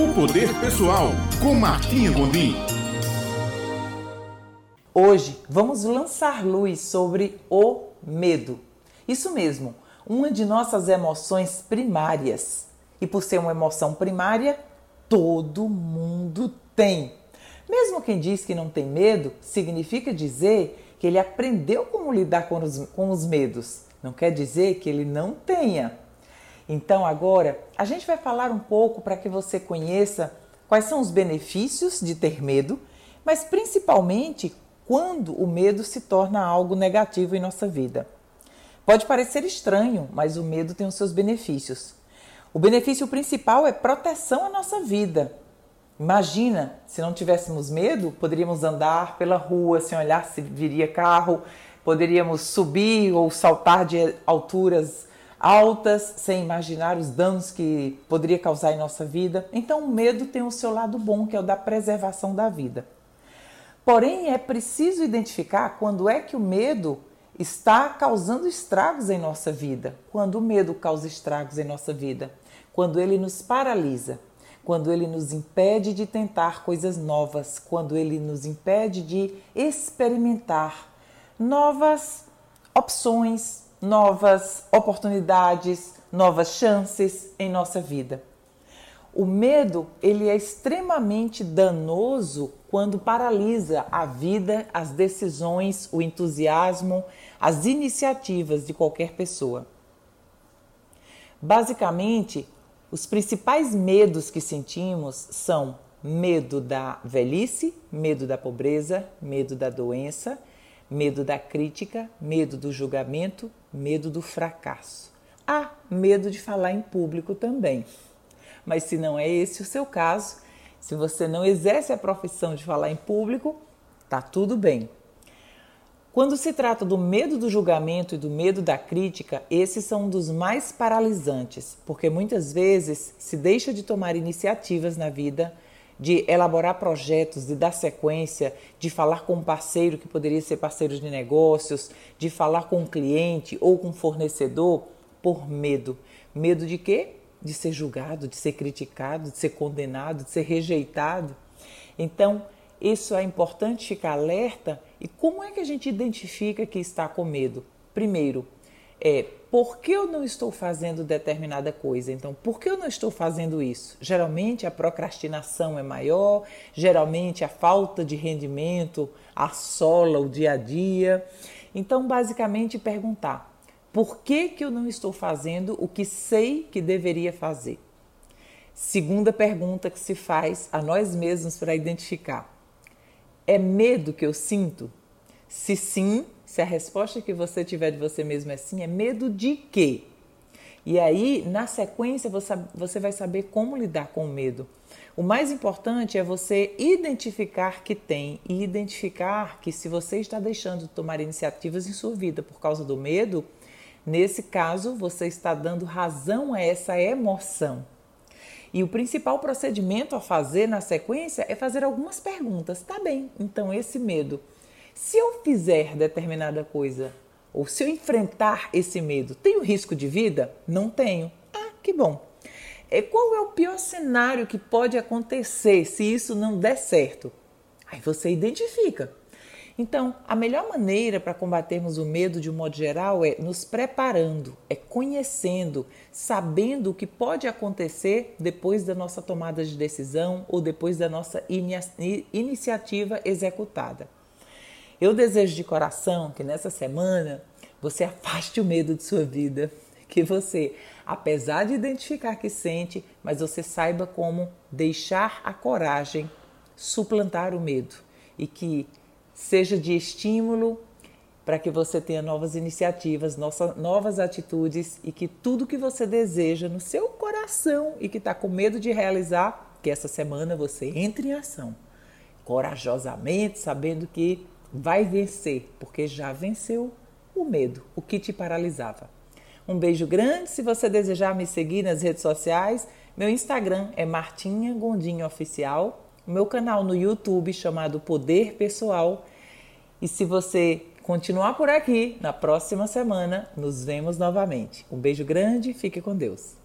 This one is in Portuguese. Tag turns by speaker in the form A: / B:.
A: O Poder Pessoal, com Martinha Gondim.
B: Hoje vamos lançar luz sobre o medo. Isso mesmo, uma de nossas emoções primárias. E por ser uma emoção primária, todo mundo tem. Mesmo quem diz que não tem medo, significa dizer que ele aprendeu como lidar com os, com os medos. Não quer dizer que ele não tenha. Então, agora, a gente vai falar um pouco para que você conheça quais são os benefícios de ter medo, mas principalmente quando o medo se torna algo negativo em nossa vida. Pode parecer estranho, mas o medo tem os seus benefícios. O benefício principal é proteção à nossa vida. Imagina, se não tivéssemos medo, poderíamos andar pela rua sem olhar se viria carro, poderíamos subir ou saltar de alturas altas sem imaginar os danos que poderia causar em nossa vida. Então, o medo tem o seu lado bom, que é o da preservação da vida. Porém, é preciso identificar quando é que o medo está causando estragos em nossa vida. Quando o medo causa estragos em nossa vida, quando ele nos paralisa, quando ele nos impede de tentar coisas novas, quando ele nos impede de experimentar novas opções, novas oportunidades, novas chances em nossa vida. O medo, ele é extremamente danoso quando paralisa a vida, as decisões, o entusiasmo, as iniciativas de qualquer pessoa. Basicamente, os principais medos que sentimos são medo da velhice, medo da pobreza, medo da doença, medo da crítica, medo do julgamento, medo do fracasso. Há medo de falar em público também. Mas se não é esse o seu caso, se você não exerce a profissão de falar em público, tá tudo bem. Quando se trata do medo do julgamento e do medo da crítica, esses são um dos mais paralisantes, porque muitas vezes se deixa de tomar iniciativas na vida, de elaborar projetos, de dar sequência, de falar com um parceiro que poderia ser parceiro de negócios, de falar com um cliente ou com um fornecedor por medo. Medo de quê? de ser julgado, de ser criticado, de ser condenado, de ser rejeitado. Então, isso é importante ficar alerta. E como é que a gente identifica que está com medo? Primeiro, é por que eu não estou fazendo determinada coisa? Então, por que eu não estou fazendo isso? Geralmente a procrastinação é maior, geralmente a falta de rendimento assola o dia a dia. Então, basicamente, perguntar por que, que eu não estou fazendo o que sei que deveria fazer? Segunda pergunta que se faz a nós mesmos para identificar: é medo que eu sinto? Se sim, se a resposta que você tiver de você mesmo é sim, é medo de quê? E aí, na sequência, você vai saber como lidar com o medo. O mais importante é você identificar que tem e identificar que se você está deixando de tomar iniciativas em sua vida por causa do medo, Nesse caso, você está dando razão a essa emoção. E o principal procedimento a fazer na sequência é fazer algumas perguntas. Tá bem, então esse medo. Se eu fizer determinada coisa, ou se eu enfrentar esse medo, tenho risco de vida? Não tenho. Ah, que bom. E qual é o pior cenário que pode acontecer se isso não der certo? Aí você identifica. Então, a melhor maneira para combatermos o medo de um modo geral é nos preparando, é conhecendo, sabendo o que pode acontecer depois da nossa tomada de decisão ou depois da nossa iniciativa executada. Eu desejo de coração que nessa semana você afaste o medo de sua vida, que você, apesar de identificar que sente, mas você saiba como deixar a coragem suplantar o medo e que seja de estímulo para que você tenha novas iniciativas, novas atitudes e que tudo que você deseja no seu coração e que está com medo de realizar, que essa semana você entre em ação, corajosamente, sabendo que vai vencer, porque já venceu o medo, o que te paralisava. Um beijo grande. Se você desejar me seguir nas redes sociais, meu Instagram é Martinha Gondinho Oficial, meu canal no YouTube chamado Poder Pessoal e se você continuar por aqui, na próxima semana nos vemos novamente. Um beijo grande, fique com Deus.